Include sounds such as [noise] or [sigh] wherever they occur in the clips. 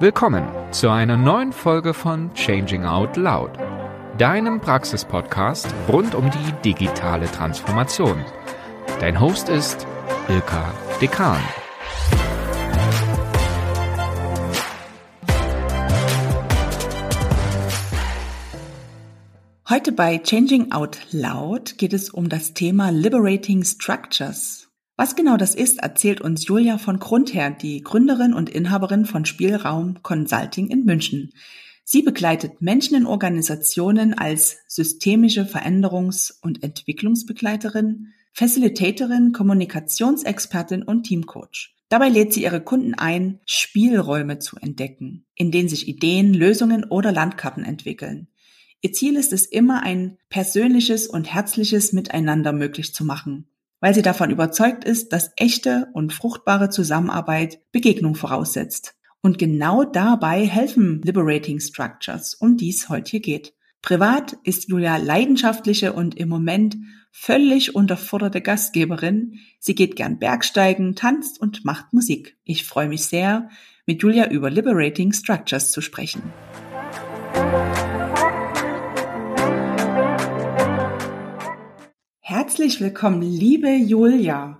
Willkommen zu einer neuen Folge von Changing Out Loud, deinem Praxispodcast rund um die digitale Transformation. Dein Host ist Ilka Dekan. Heute bei Changing Out Loud geht es um das Thema Liberating Structures. Was genau das ist, erzählt uns Julia von Grundher, die Gründerin und Inhaberin von Spielraum Consulting in München. Sie begleitet Menschen in Organisationen als systemische Veränderungs- und Entwicklungsbegleiterin, Facilitatorin, Kommunikationsexpertin und Teamcoach. Dabei lädt sie ihre Kunden ein, Spielräume zu entdecken, in denen sich Ideen, Lösungen oder Landkarten entwickeln. Ihr Ziel ist es immer, ein persönliches und herzliches Miteinander möglich zu machen, weil sie davon überzeugt ist, dass echte und fruchtbare Zusammenarbeit Begegnung voraussetzt. Und genau dabei helfen Liberating Structures, um die es heute hier geht. Privat ist Julia leidenschaftliche und im Moment völlig unterforderte Gastgeberin. Sie geht gern Bergsteigen, tanzt und macht Musik. Ich freue mich sehr, mit Julia über Liberating Structures zu sprechen. Herzlich willkommen, liebe Julia.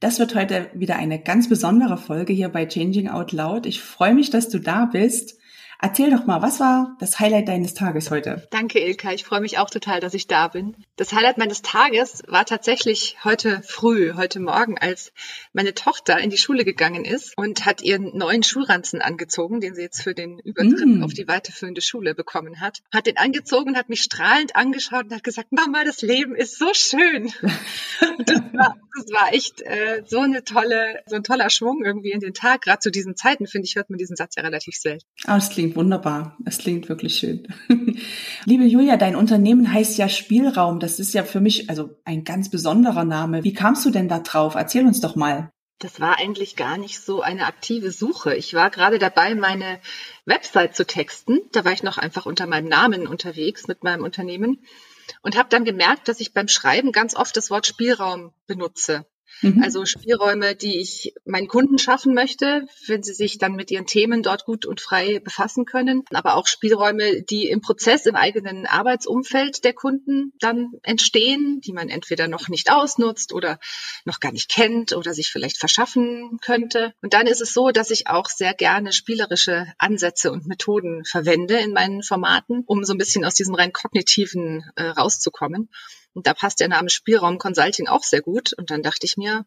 Das wird heute wieder eine ganz besondere Folge hier bei Changing Out Loud. Ich freue mich, dass du da bist. Erzähl doch mal, was war das Highlight deines Tages heute? Danke, Ilka. Ich freue mich auch total, dass ich da bin. Das Highlight meines Tages war tatsächlich heute früh, heute Morgen, als meine Tochter in die Schule gegangen ist und hat ihren neuen Schulranzen angezogen, den sie jetzt für den Übertritt mm. auf die weiterführende Schule bekommen hat. Hat den angezogen, hat mich strahlend angeschaut und hat gesagt, Mama, das Leben ist so schön. das, war, das war echt äh, so eine tolle, so ein toller Schwung irgendwie in den Tag. Gerade zu diesen Zeiten, finde ich, hört man diesen Satz ja relativ selten. Oh, das klingt wunderbar. Es klingt wirklich schön. [laughs] Liebe Julia, dein Unternehmen heißt ja Spielraum. Das ist ja für mich also ein ganz besonderer Name. Wie kamst du denn da drauf? Erzähl uns doch mal. Das war eigentlich gar nicht so eine aktive Suche. Ich war gerade dabei, meine Website zu texten. Da war ich noch einfach unter meinem Namen unterwegs mit meinem Unternehmen und habe dann gemerkt, dass ich beim Schreiben ganz oft das Wort Spielraum benutze. Mhm. Also Spielräume, die ich meinen Kunden schaffen möchte, wenn sie sich dann mit ihren Themen dort gut und frei befassen können. Aber auch Spielräume, die im Prozess, im eigenen Arbeitsumfeld der Kunden dann entstehen, die man entweder noch nicht ausnutzt oder noch gar nicht kennt oder sich vielleicht verschaffen könnte. Und dann ist es so, dass ich auch sehr gerne spielerische Ansätze und Methoden verwende in meinen Formaten, um so ein bisschen aus diesem rein kognitiven äh, rauszukommen. Und da passt der Name Spielraum Consulting auch sehr gut. Und dann dachte ich mir,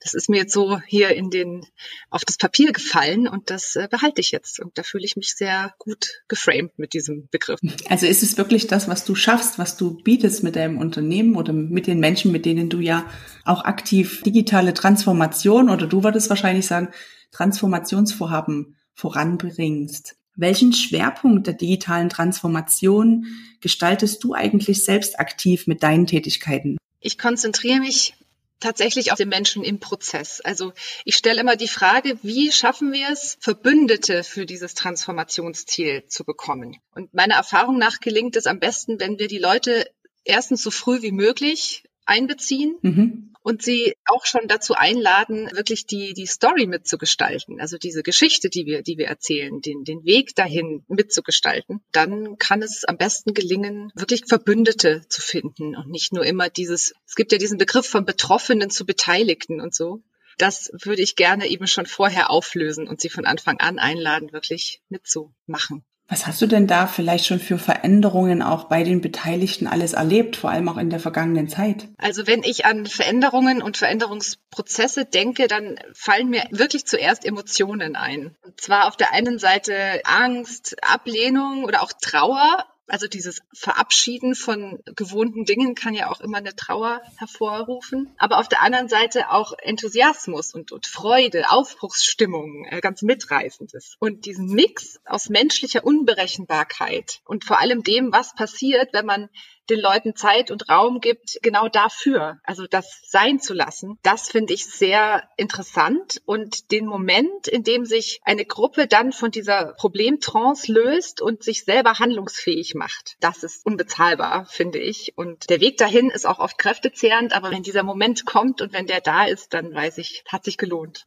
das ist mir jetzt so hier in den, auf das Papier gefallen und das äh, behalte ich jetzt. Und da fühle ich mich sehr gut geframed mit diesem Begriff. Also ist es wirklich das, was du schaffst, was du bietest mit deinem Unternehmen oder mit den Menschen, mit denen du ja auch aktiv digitale Transformation oder du würdest wahrscheinlich sagen, Transformationsvorhaben voranbringst. Welchen Schwerpunkt der digitalen Transformation gestaltest du eigentlich selbst aktiv mit deinen Tätigkeiten? Ich konzentriere mich tatsächlich auf den Menschen im Prozess. Also ich stelle immer die Frage, wie schaffen wir es, Verbündete für dieses Transformationsziel zu bekommen? Und meiner Erfahrung nach gelingt es am besten, wenn wir die Leute erstens so früh wie möglich einbeziehen. Mhm und sie auch schon dazu einladen, wirklich die, die Story mitzugestalten, also diese Geschichte, die wir, die wir erzählen, den, den Weg dahin mitzugestalten, dann kann es am besten gelingen, wirklich Verbündete zu finden und nicht nur immer dieses, es gibt ja diesen Begriff von Betroffenen zu Beteiligten und so. Das würde ich gerne eben schon vorher auflösen und sie von Anfang an einladen, wirklich mitzumachen. Was hast du denn da vielleicht schon für Veränderungen auch bei den Beteiligten alles erlebt, vor allem auch in der vergangenen Zeit? Also wenn ich an Veränderungen und Veränderungsprozesse denke, dann fallen mir wirklich zuerst Emotionen ein. Und zwar auf der einen Seite Angst, Ablehnung oder auch Trauer, also dieses Verabschieden von gewohnten Dingen kann ja auch immer eine Trauer hervorrufen. Aber auf der anderen Seite auch Enthusiasmus und, und Freude, Aufbruchsstimmung, äh, ganz mitreißendes. Und diesen Mix aus menschlicher Unberechenbarkeit und vor allem dem, was passiert, wenn man den Leuten Zeit und Raum gibt, genau dafür, also das sein zu lassen, das finde ich sehr interessant und den Moment, in dem sich eine Gruppe dann von dieser Problemtrance löst und sich selber handlungsfähig macht, das ist unbezahlbar, finde ich. Und der Weg dahin ist auch oft kräftezehrend, aber wenn dieser Moment kommt und wenn der da ist, dann weiß ich, hat sich gelohnt.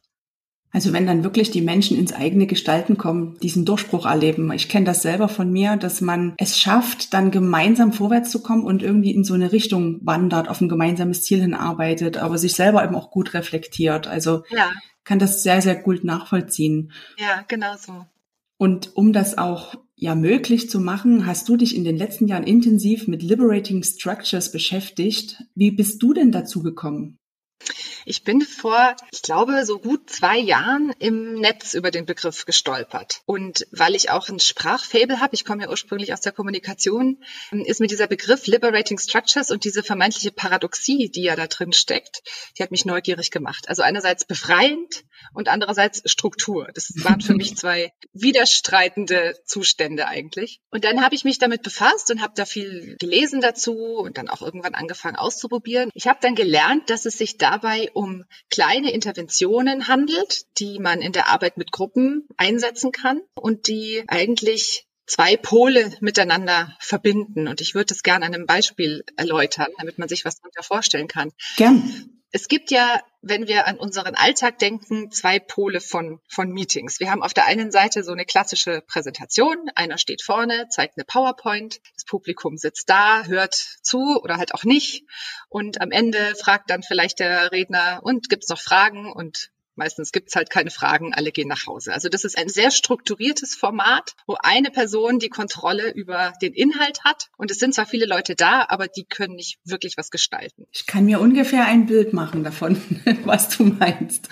Also wenn dann wirklich die Menschen ins eigene Gestalten kommen, diesen Durchbruch erleben. Ich kenne das selber von mir, dass man es schafft, dann gemeinsam vorwärts zu kommen und irgendwie in so eine Richtung wandert, auf ein gemeinsames Ziel hinarbeitet, aber sich selber eben auch gut reflektiert. Also ja. kann das sehr, sehr gut nachvollziehen. Ja, genau so. Und um das auch ja möglich zu machen, hast du dich in den letzten Jahren intensiv mit Liberating Structures beschäftigt. Wie bist du denn dazu gekommen? Ich bin vor, ich glaube, so gut zwei Jahren im Netz über den Begriff gestolpert. Und weil ich auch ein Sprachfable habe, ich komme ja ursprünglich aus der Kommunikation, ist mir dieser Begriff Liberating Structures und diese vermeintliche Paradoxie, die ja da drin steckt, die hat mich neugierig gemacht. Also einerseits befreiend und andererseits Struktur. Das waren für mich [laughs] zwei widerstreitende Zustände eigentlich. Und dann habe ich mich damit befasst und habe da viel gelesen dazu und dann auch irgendwann angefangen auszuprobieren. Ich habe dann gelernt, dass es sich dabei um kleine Interventionen handelt, die man in der Arbeit mit Gruppen einsetzen kann und die eigentlich zwei Pole miteinander verbinden. Und ich würde es gerne an einem Beispiel erläutern, damit man sich was darunter vorstellen kann. Gern es gibt ja, wenn wir an unseren Alltag denken, zwei Pole von, von Meetings. Wir haben auf der einen Seite so eine klassische Präsentation. Einer steht vorne, zeigt eine PowerPoint. Das Publikum sitzt da, hört zu oder halt auch nicht. Und am Ende fragt dann vielleicht der Redner, und gibt's noch Fragen? Und Meistens gibt's halt keine Fragen, alle gehen nach Hause. Also das ist ein sehr strukturiertes Format, wo eine Person die Kontrolle über den Inhalt hat. Und es sind zwar viele Leute da, aber die können nicht wirklich was gestalten. Ich kann mir ungefähr ein Bild machen davon, [laughs] was du meinst.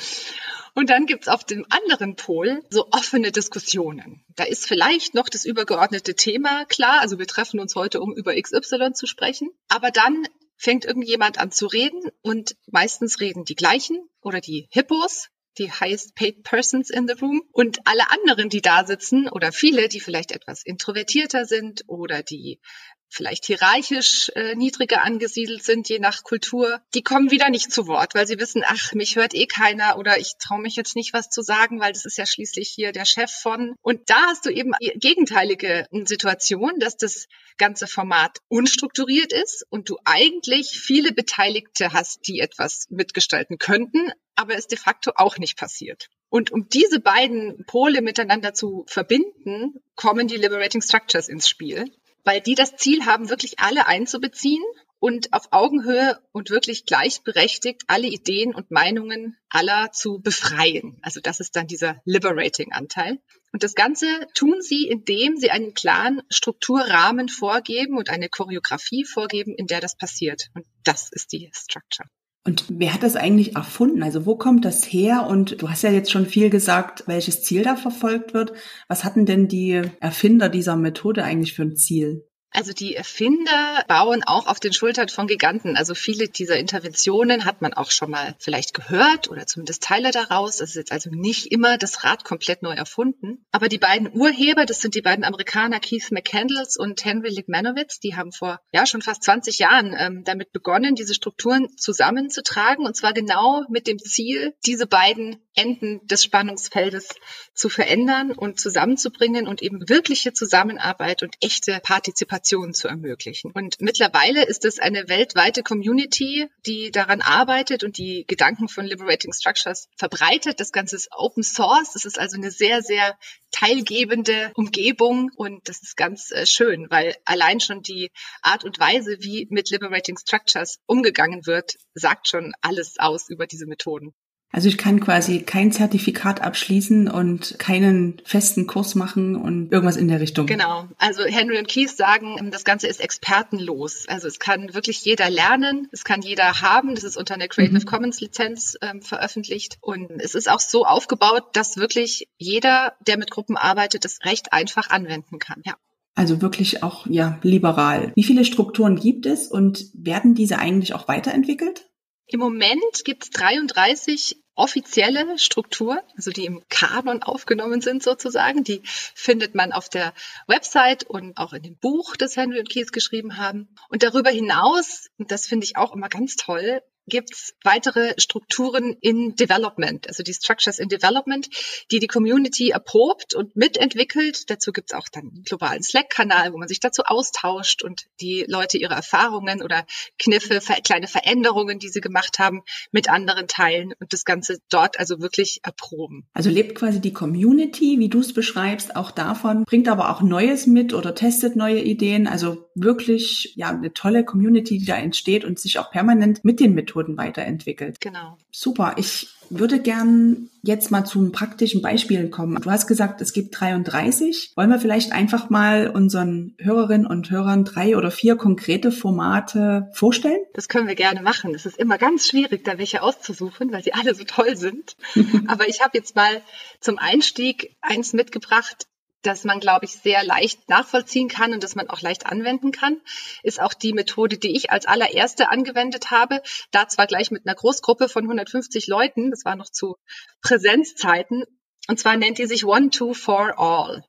Und dann gibt's auf dem anderen Pol so offene Diskussionen. Da ist vielleicht noch das übergeordnete Thema klar. Also wir treffen uns heute, um über XY zu sprechen. Aber dann fängt irgendjemand an zu reden und meistens reden die gleichen oder die Hippos die highest paid persons in the room. Und alle anderen, die da sitzen oder viele, die vielleicht etwas introvertierter sind oder die vielleicht hierarchisch äh, niedriger angesiedelt sind, je nach Kultur, die kommen wieder nicht zu Wort, weil sie wissen, ach, mich hört eh keiner oder ich traue mich jetzt nicht was zu sagen, weil das ist ja schließlich hier der Chef von. Und da hast du eben gegenteilige Situation, dass das ganze Format unstrukturiert ist und du eigentlich viele Beteiligte hast, die etwas mitgestalten könnten, aber es de facto auch nicht passiert. Und um diese beiden Pole miteinander zu verbinden, kommen die Liberating Structures ins Spiel, weil die das Ziel haben, wirklich alle einzubeziehen und auf Augenhöhe und wirklich gleichberechtigt alle Ideen und Meinungen aller zu befreien. Also das ist dann dieser Liberating-Anteil. Und das Ganze tun sie, indem sie einen klaren Strukturrahmen vorgeben und eine Choreografie vorgeben, in der das passiert. Und das ist die Structure. Und wer hat das eigentlich erfunden? Also wo kommt das her? Und du hast ja jetzt schon viel gesagt, welches Ziel da verfolgt wird. Was hatten denn die Erfinder dieser Methode eigentlich für ein Ziel? Also die Erfinder bauen auch auf den Schultern von Giganten. Also viele dieser Interventionen hat man auch schon mal vielleicht gehört oder zumindest Teile daraus. Es ist jetzt also nicht immer das Rad komplett neu erfunden. Aber die beiden Urheber, das sind die beiden Amerikaner Keith McCandles und Henry Ligmanowitz, die haben vor ja schon fast 20 Jahren ähm, damit begonnen, diese Strukturen zusammenzutragen und zwar genau mit dem Ziel, diese beiden Enden des Spannungsfeldes zu verändern und zusammenzubringen und eben wirkliche Zusammenarbeit und echte Partizipation zu ermöglichen. Und mittlerweile ist es eine weltweite Community, die daran arbeitet und die Gedanken von Liberating Structures verbreitet. Das Ganze ist Open Source. Es ist also eine sehr, sehr teilgebende Umgebung und das ist ganz äh, schön, weil allein schon die Art und Weise, wie mit Liberating Structures umgegangen wird, sagt schon alles aus über diese Methoden. Also ich kann quasi kein Zertifikat abschließen und keinen festen Kurs machen und irgendwas in der Richtung. Genau. Also Henry und Keith sagen, das Ganze ist expertenlos. Also es kann wirklich jeder lernen, es kann jeder haben. Das ist unter einer Creative mhm. Commons Lizenz ähm, veröffentlicht. Und es ist auch so aufgebaut, dass wirklich jeder, der mit Gruppen arbeitet, das recht einfach anwenden kann. Ja. Also wirklich auch ja liberal. Wie viele Strukturen gibt es und werden diese eigentlich auch weiterentwickelt? Im Moment gibt es 33 offizielle Strukturen, also die im Kanon aufgenommen sind sozusagen. Die findet man auf der Website und auch in dem Buch, das Henry und Keith geschrieben haben. Und darüber hinaus, und das finde ich auch immer ganz toll, gibt's weitere Strukturen in Development, also die Structures in Development, die die Community erprobt und mitentwickelt. Dazu gibt's auch dann einen globalen Slack-Kanal, wo man sich dazu austauscht und die Leute ihre Erfahrungen oder Kniffe, kleine Veränderungen, die sie gemacht haben, mit anderen teilen und das Ganze dort also wirklich erproben. Also lebt quasi die Community, wie du es beschreibst, auch davon, bringt aber auch Neues mit oder testet neue Ideen. Also wirklich ja eine tolle Community, die da entsteht und sich auch permanent mit den Methoden Methoden weiterentwickelt. Genau. Super. Ich würde gern jetzt mal zu praktischen Beispielen kommen. Du hast gesagt, es gibt 33. Wollen wir vielleicht einfach mal unseren Hörerinnen und Hörern drei oder vier konkrete Formate vorstellen? Das können wir gerne machen. Es ist immer ganz schwierig, da welche auszusuchen, weil sie alle so toll sind. [laughs] Aber ich habe jetzt mal zum Einstieg eins mitgebracht, das man, glaube ich, sehr leicht nachvollziehen kann und das man auch leicht anwenden kann, ist auch die Methode, die ich als allererste angewendet habe. Da zwar gleich mit einer Großgruppe von 150 Leuten, das war noch zu Präsenzzeiten, und zwar nennt die sich One, Two, For All.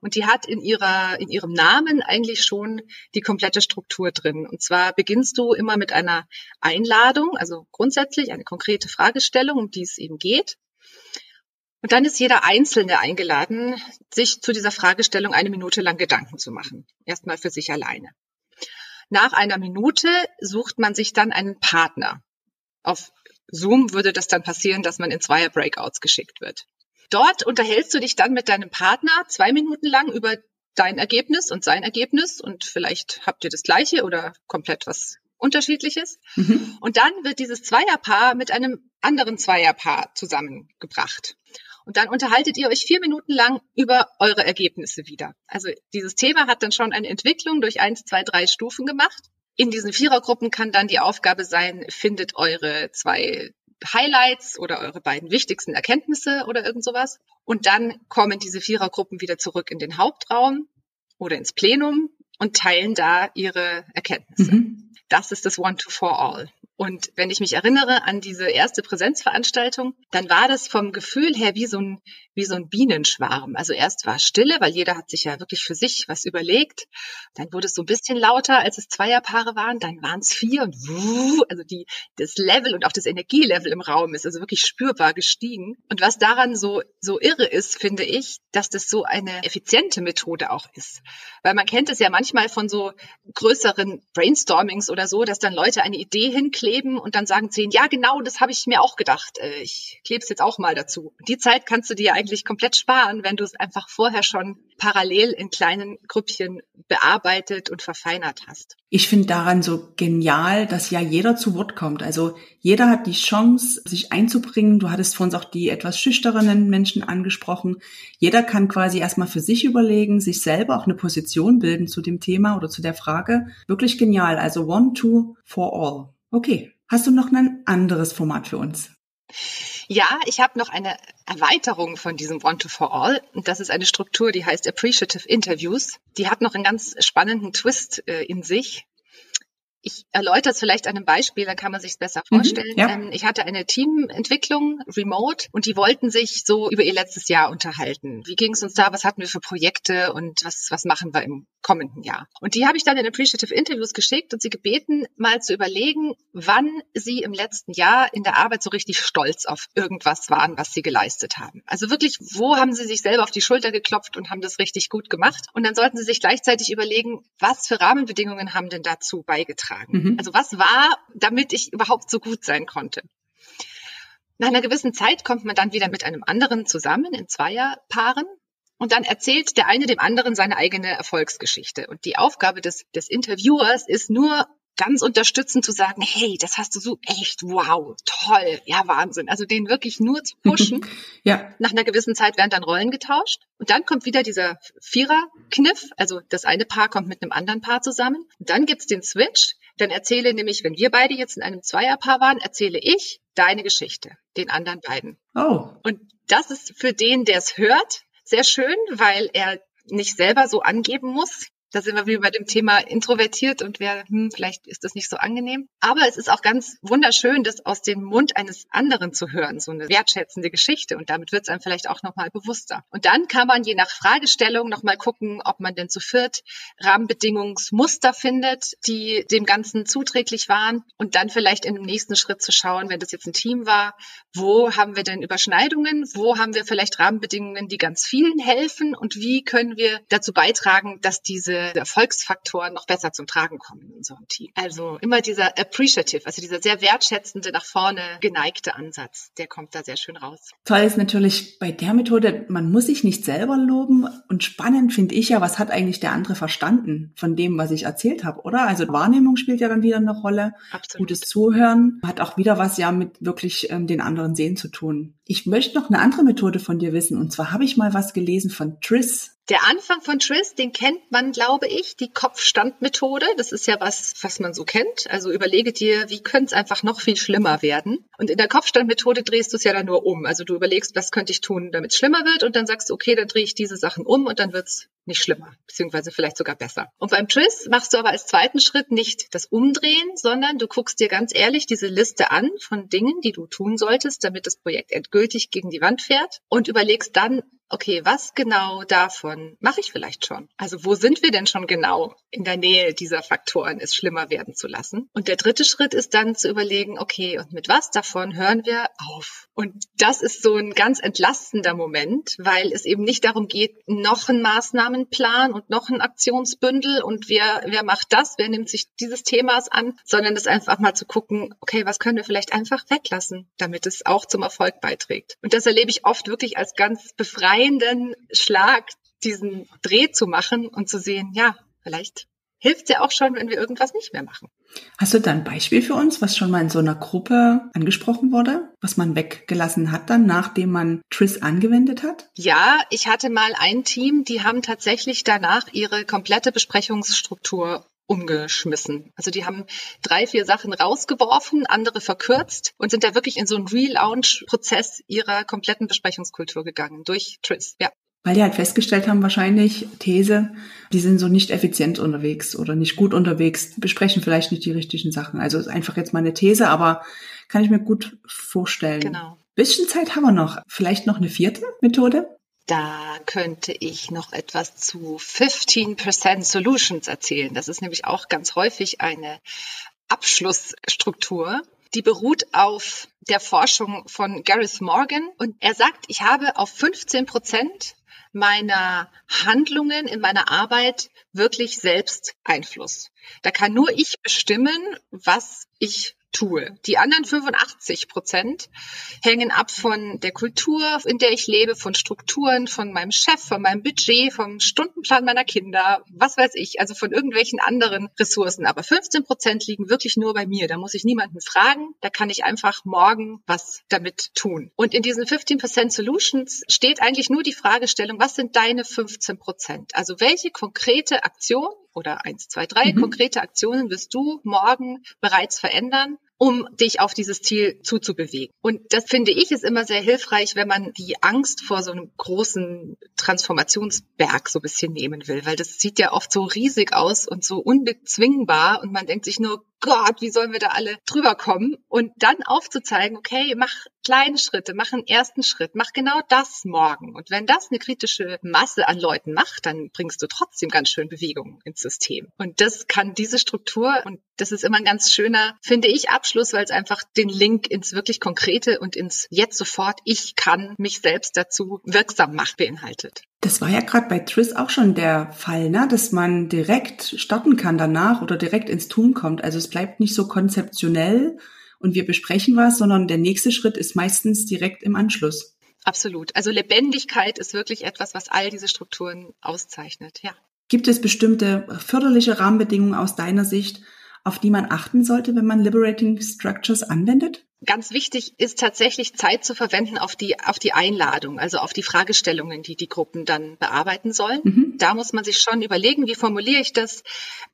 Und die hat in ihrer, in ihrem Namen eigentlich schon die komplette Struktur drin. Und zwar beginnst du immer mit einer Einladung, also grundsätzlich eine konkrete Fragestellung, um die es eben geht. Und dann ist jeder Einzelne eingeladen, sich zu dieser Fragestellung eine Minute lang Gedanken zu machen. Erstmal für sich alleine. Nach einer Minute sucht man sich dann einen Partner. Auf Zoom würde das dann passieren, dass man in zweier Breakouts geschickt wird. Dort unterhältst du dich dann mit deinem Partner zwei Minuten lang über dein Ergebnis und sein Ergebnis und vielleicht habt ihr das gleiche oder komplett was unterschiedliches. Mhm. Und dann wird dieses Zweierpaar mit einem anderen Zweierpaar zusammengebracht. Und dann unterhaltet ihr euch vier Minuten lang über eure Ergebnisse wieder. Also dieses Thema hat dann schon eine Entwicklung durch eins, zwei, drei Stufen gemacht. In diesen Vierergruppen kann dann die Aufgabe sein, findet eure zwei Highlights oder eure beiden wichtigsten Erkenntnisse oder irgend sowas. Und dann kommen diese Vierergruppen wieder zurück in den Hauptraum oder ins Plenum und teilen da ihre Erkenntnisse. Mhm. Das ist das One to For All. Und wenn ich mich erinnere an diese erste Präsenzveranstaltung, dann war das vom Gefühl her wie so ein, wie so ein Bienenschwarm. Also erst war Stille, weil jeder hat sich ja wirklich für sich was überlegt. Dann wurde es so ein bisschen lauter, als es Zweierpaare waren. Dann waren es vier und wuh, also die, das Level und auch das Energielevel im Raum ist also wirklich spürbar gestiegen. Und was daran so, so irre ist, finde ich, dass das so eine effiziente Methode auch ist. Weil man kennt es ja manchmal von so größeren Brainstormings oder so, dass dann Leute eine Idee hinklicken kleben und dann sagen zehn, ja genau, das habe ich mir auch gedacht. Äh, ich klebe es jetzt auch mal dazu. Die Zeit kannst du dir eigentlich komplett sparen, wenn du es einfach vorher schon parallel in kleinen Grüppchen bearbeitet und verfeinert hast. Ich finde daran so genial, dass ja jeder zu Wort kommt. Also jeder hat die Chance, sich einzubringen. Du hattest vor uns auch die etwas schüchternen Menschen angesprochen. Jeder kann quasi erstmal für sich überlegen, sich selber auch eine Position bilden zu dem Thema oder zu der Frage. Wirklich genial. Also one, two, for all. Okay. Hast du noch ein anderes Format für uns? Ja, ich habe noch eine Erweiterung von diesem One to For All. Das ist eine Struktur, die heißt Appreciative Interviews. Die hat noch einen ganz spannenden Twist äh, in sich. Ich erläutere es vielleicht an einem Beispiel, dann kann man sich es besser mhm, vorstellen. Mhm, ja. ähm, ich hatte eine Teamentwicklung remote und die wollten sich so über ihr letztes Jahr unterhalten. Wie ging es uns da? Was hatten wir für Projekte und was, was machen wir im kommenden Jahr? Und die habe ich dann in Appreciative Interviews geschickt und sie gebeten, mal zu überlegen, wann sie im letzten Jahr in der Arbeit so richtig stolz auf irgendwas waren, was sie geleistet haben. Also wirklich, wo haben sie sich selber auf die Schulter geklopft und haben das richtig gut gemacht? Und dann sollten sie sich gleichzeitig überlegen, was für Rahmenbedingungen haben denn dazu beigetragen? Beitragen? Mhm. Also was war, damit ich überhaupt so gut sein konnte? Nach einer gewissen Zeit kommt man dann wieder mit einem anderen zusammen in Zweierpaaren und dann erzählt der eine dem anderen seine eigene Erfolgsgeschichte. Und die Aufgabe des, des Interviewers ist nur ganz unterstützend zu sagen, hey, das hast du so echt, wow, toll, ja, Wahnsinn. Also den wirklich nur zu pushen. [laughs] ja. Nach einer gewissen Zeit werden dann Rollen getauscht. Und dann kommt wieder dieser Vierer-Kniff. Also das eine Paar kommt mit einem anderen Paar zusammen. Und dann gibt's den Switch. Dann erzähle nämlich, wenn wir beide jetzt in einem Zweierpaar waren, erzähle ich deine Geschichte, den anderen beiden. Oh. Und das ist für den, der es hört, sehr schön, weil er nicht selber so angeben muss, Da sind wir wieder bei dem Thema introvertiert und wer, hm, vielleicht ist das nicht so angenehm. Aber es ist auch ganz wunderschön, das aus dem Mund eines anderen zu hören, so eine wertschätzende Geschichte. Und damit wird es einem vielleicht auch nochmal bewusster. Und dann kann man je nach Fragestellung nochmal gucken, ob man denn zu viert Rahmenbedingungsmuster findet, die dem Ganzen zuträglich waren. Und dann vielleicht in dem nächsten Schritt zu schauen, wenn das jetzt ein Team war, wo haben wir denn Überschneidungen? Wo haben wir vielleicht Rahmenbedingungen, die ganz vielen helfen? Und wie können wir dazu beitragen, dass diese Erfolgsfaktoren noch besser zum Tragen kommen in unserem Team? Also immer dieser appreciative, also dieser sehr wertschätzende, nach vorne geneigte Ansatz, der kommt da sehr schön raus. Toll ist natürlich bei der Methode, man muss sich nicht selber loben. Und spannend finde ich ja, was hat eigentlich der andere verstanden von dem, was ich erzählt habe, oder? Also Wahrnehmung spielt ja dann wieder eine Rolle. Absolut. Gutes Zuhören hat auch wieder was ja mit wirklich ähm, den anderen sehen zu tun. Ich möchte noch eine andere Methode von dir wissen. Und zwar habe ich mal was gelesen von Triss. Der Anfang von Tris, den kennt man, glaube ich, die Kopfstandmethode. Das ist ja was, was man so kennt. Also überlege dir, wie könnte es einfach noch viel schlimmer werden? Und in der Kopfstandmethode drehst du es ja dann nur um. Also du überlegst, was könnte ich tun, damit es schlimmer wird? Und dann sagst du, okay, dann drehe ich diese Sachen um und dann wird es nicht schlimmer, beziehungsweise vielleicht sogar besser. Und beim Tris machst du aber als zweiten Schritt nicht das Umdrehen, sondern du guckst dir ganz ehrlich diese Liste an von Dingen, die du tun solltest, damit das Projekt endgültig gegen die Wand fährt und überlegst dann, okay, was genau davon mache ich vielleicht schon? Also wo sind wir denn schon genau in der Nähe dieser Faktoren, es schlimmer werden zu lassen? Und der dritte Schritt ist dann zu überlegen, okay, und mit was davon hören wir auf? Und das ist so ein ganz entlastender Moment, weil es eben nicht darum geht, noch einen Maßnahmenplan und noch ein Aktionsbündel und wer, wer macht das, wer nimmt sich dieses Themas an, sondern es einfach mal zu gucken, okay, was können wir vielleicht einfach weglassen, damit es auch zum Erfolg beiträgt. Und das erlebe ich oft wirklich als ganz befreiend befreienden Schlag, diesen Dreh zu machen und zu sehen, ja, vielleicht hilft ja auch schon, wenn wir irgendwas nicht mehr machen. Hast du da ein Beispiel für uns, was schon mal in so einer Gruppe angesprochen wurde, was man weggelassen hat dann, nachdem man Tris angewendet hat? Ja, ich hatte mal ein Team, die haben tatsächlich danach ihre komplette Besprechungsstruktur umgeschmissen. Also die haben drei, vier Sachen rausgeworfen, andere verkürzt und sind da wirklich in so einen Relaunch-Prozess ihrer kompletten Besprechungskultur gegangen durch Tris. Ja. Weil die halt festgestellt haben, wahrscheinlich, These, die sind so nicht effizient unterwegs oder nicht gut unterwegs, besprechen vielleicht nicht die richtigen Sachen. Also ist einfach jetzt mal eine These, aber kann ich mir gut vorstellen. Genau. Bisschen Zeit haben wir noch. Vielleicht noch eine vierte Methode? Da könnte ich noch etwas zu 15% Solutions erzählen. Das ist nämlich auch ganz häufig eine Abschlussstruktur. Die beruht auf der Forschung von Gareth Morgan und er sagt, ich habe auf 15 Prozent meiner Handlungen in meiner Arbeit wirklich selbst Einfluss. Da kann nur ich bestimmen, was ich tue. Die anderen 85 Prozent hängen ab von der Kultur, in der ich lebe, von Strukturen, von meinem Chef, von meinem Budget, vom Stundenplan meiner Kinder, was weiß ich, also von irgendwelchen anderen Ressourcen. Aber 15 Prozent liegen wirklich nur bei mir. Da muss ich niemanden fragen. Da kann ich einfach morgen was damit tun. Und in diesen 15% Solutions steht eigentlich nur die Fragestellung, was sind deine 15 Prozent? Also welche konkrete Aktion oder eins, zwei, drei mhm. konkrete Aktionen wirst du morgen bereits verändern, um dich auf dieses Ziel zuzubewegen. Und das finde ich ist immer sehr hilfreich, wenn man die Angst vor so einem großen Transformationsberg so ein bisschen nehmen will, weil das sieht ja oft so riesig aus und so unbezwingbar und man denkt sich nur, Gott, wie sollen wir da alle drüber kommen? Und dann aufzuzeigen, okay, mach kleine Schritte, mach einen ersten Schritt, mach genau das morgen. Und wenn das eine kritische Masse an Leuten macht, dann bringst du trotzdem ganz schön Bewegung ins System. Und das kann diese Struktur, und das ist immer ein ganz schöner, finde ich, Abschluss, weil es einfach den Link ins wirklich Konkrete und ins jetzt sofort, ich kann mich selbst dazu wirksam machen, beinhaltet. Das war ja gerade bei Tris auch schon der Fall, ne? dass man direkt starten kann danach oder direkt ins Tun kommt. Also es bleibt nicht so konzeptionell und wir besprechen was, sondern der nächste Schritt ist meistens direkt im Anschluss. Absolut. Also Lebendigkeit ist wirklich etwas, was all diese Strukturen auszeichnet, ja. Gibt es bestimmte förderliche Rahmenbedingungen aus deiner Sicht, auf die man achten sollte, wenn man Liberating Structures anwendet? Ganz wichtig ist tatsächlich Zeit zu verwenden auf die, auf die Einladung, also auf die Fragestellungen, die die Gruppen dann bearbeiten sollen. Mhm. Da muss man sich schon überlegen, wie formuliere ich das,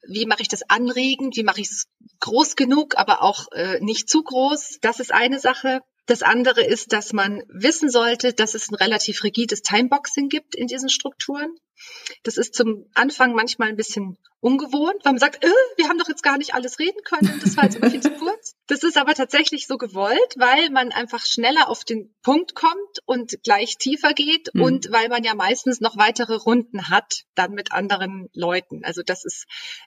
wie mache ich das anregend, wie mache ich es groß genug, aber auch äh, nicht zu groß. Das ist eine Sache. Das andere ist, dass man wissen sollte, dass es ein relativ rigides Timeboxing gibt in diesen Strukturen. Das ist zum Anfang manchmal ein bisschen ungewohnt, weil man sagt, äh, wir haben doch jetzt gar nicht alles reden können, das war jetzt immer viel [laughs] zu kurz. Das ist aber tatsächlich so gewollt, weil man einfach schneller auf den Punkt kommt und gleich tiefer geht mhm. und weil man ja meistens noch weitere Runden hat, dann mit anderen Leuten. Also das ist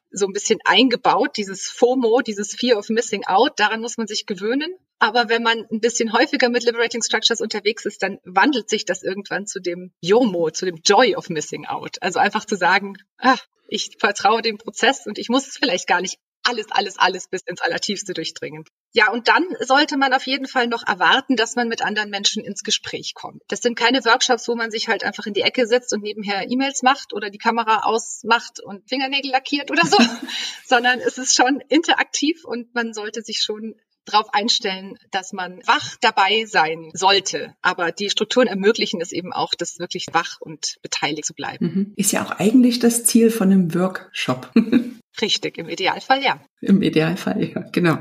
so ein bisschen eingebaut, dieses FOMO, dieses Fear of Missing Out, daran muss man sich gewöhnen. Aber wenn man ein bisschen häufiger mit Liberating Structures unterwegs ist, dann wandelt sich das irgendwann zu dem YOMO, zu dem Joy of Missing Out. Also einfach zu sagen, ah, ich vertraue dem Prozess und ich muss es vielleicht gar nicht alles, alles, alles bis ins Allertiefste durchdringen. Ja, und dann sollte man auf jeden Fall noch erwarten, dass man mit anderen Menschen ins Gespräch kommt. Das sind keine Workshops, wo man sich halt einfach in die Ecke setzt und nebenher E-Mails macht oder die Kamera ausmacht und Fingernägel lackiert oder so, [laughs] sondern es ist schon interaktiv und man sollte sich schon darauf einstellen, dass man wach dabei sein sollte. Aber die Strukturen ermöglichen es eben auch, das wirklich wach und beteiligt zu bleiben. Mhm. Ist ja auch eigentlich das Ziel von einem Workshop. [laughs] Richtig, im Idealfall ja. Im Idealfall ja, genau.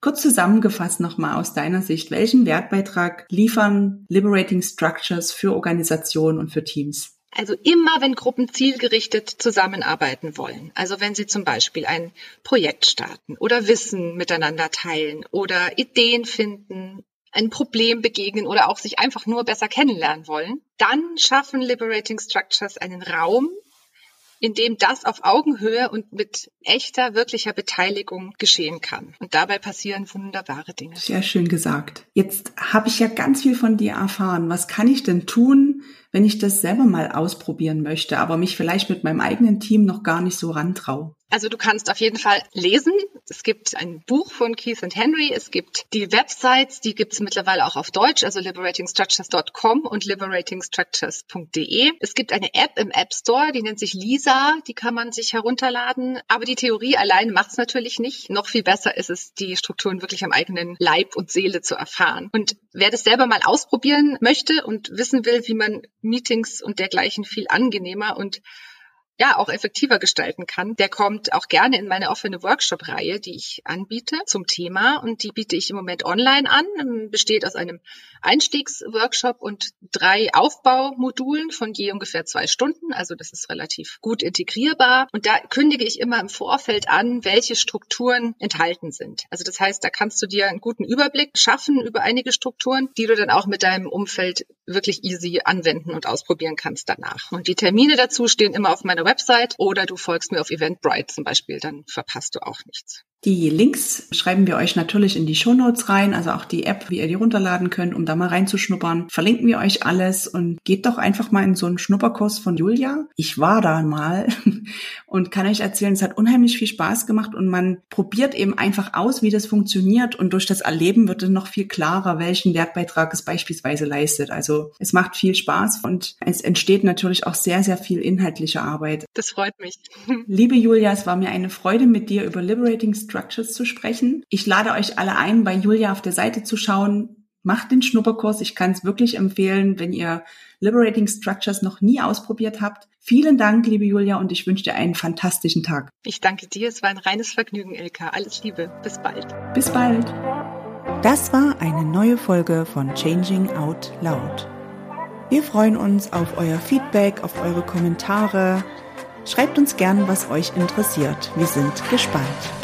Kurz zusammengefasst nochmal aus deiner Sicht, welchen Wertbeitrag liefern Liberating Structures für Organisationen und für Teams? Also immer, wenn Gruppen zielgerichtet zusammenarbeiten wollen, also wenn sie zum Beispiel ein Projekt starten oder Wissen miteinander teilen oder Ideen finden, ein Problem begegnen oder auch sich einfach nur besser kennenlernen wollen, dann schaffen Liberating Structures einen Raum, in dem das auf Augenhöhe und mit echter, wirklicher Beteiligung geschehen kann. Und dabei passieren wunderbare Dinge. Sehr schön gesagt. Jetzt habe ich ja ganz viel von dir erfahren. Was kann ich denn tun, wenn ich das selber mal ausprobieren möchte, aber mich vielleicht mit meinem eigenen Team noch gar nicht so rantraue? Also du kannst auf jeden Fall lesen. Es gibt ein Buch von Keith und Henry. Es gibt die Websites, die gibt es mittlerweile auch auf Deutsch, also liberatingstructures.com und liberatingstructures.de. Es gibt eine App im App Store, die nennt sich Lisa. Die kann man sich herunterladen. Aber die Theorie allein macht es natürlich nicht. Noch viel besser ist es, die Strukturen wirklich am eigenen Leib und Seele zu erfahren. Und wer das selber mal ausprobieren möchte und wissen will, wie man Meetings und dergleichen viel angenehmer und ja auch effektiver gestalten kann, der kommt auch gerne in meine offene Workshop-Reihe, die ich anbiete zum Thema. Und die biete ich im Moment online an, besteht aus einem Einstiegsworkshop und drei Aufbaumodulen von je ungefähr zwei Stunden. Also das ist relativ gut integrierbar. Und da kündige ich immer im Vorfeld an, welche Strukturen enthalten sind. Also das heißt, da kannst du dir einen guten Überblick schaffen über einige Strukturen, die du dann auch mit deinem Umfeld wirklich easy anwenden und ausprobieren kannst danach. Und die Termine dazu stehen immer auf meiner Website oder du folgst mir auf Eventbrite zum Beispiel, dann verpasst du auch nichts. Die Links schreiben wir euch natürlich in die Show Notes rein, also auch die App, wie ihr die runterladen könnt, um da mal reinzuschnuppern. Verlinken wir euch alles und geht doch einfach mal in so einen Schnupperkurs von Julia. Ich war da mal [laughs] und kann euch erzählen, es hat unheimlich viel Spaß gemacht und man probiert eben einfach aus, wie das funktioniert und durch das Erleben wird es noch viel klarer, welchen Wertbeitrag es beispielsweise leistet. Also es macht viel Spaß und es entsteht natürlich auch sehr, sehr viel inhaltliche Arbeit. Das freut mich. [laughs] Liebe Julia, es war mir eine Freude, mit dir über Liberating Structures zu sprechen. Ich lade euch alle ein, bei Julia auf der Seite zu schauen. Macht den Schnupperkurs. Ich kann es wirklich empfehlen, wenn ihr Liberating Structures noch nie ausprobiert habt. Vielen Dank, liebe Julia, und ich wünsche dir einen fantastischen Tag. Ich danke dir. Es war ein reines Vergnügen, Ilka. Alles Liebe. Bis bald. Bis bald. Das war eine neue Folge von Changing Out Loud. Wir freuen uns auf euer Feedback, auf eure Kommentare. Schreibt uns gern, was euch interessiert. Wir sind gespannt.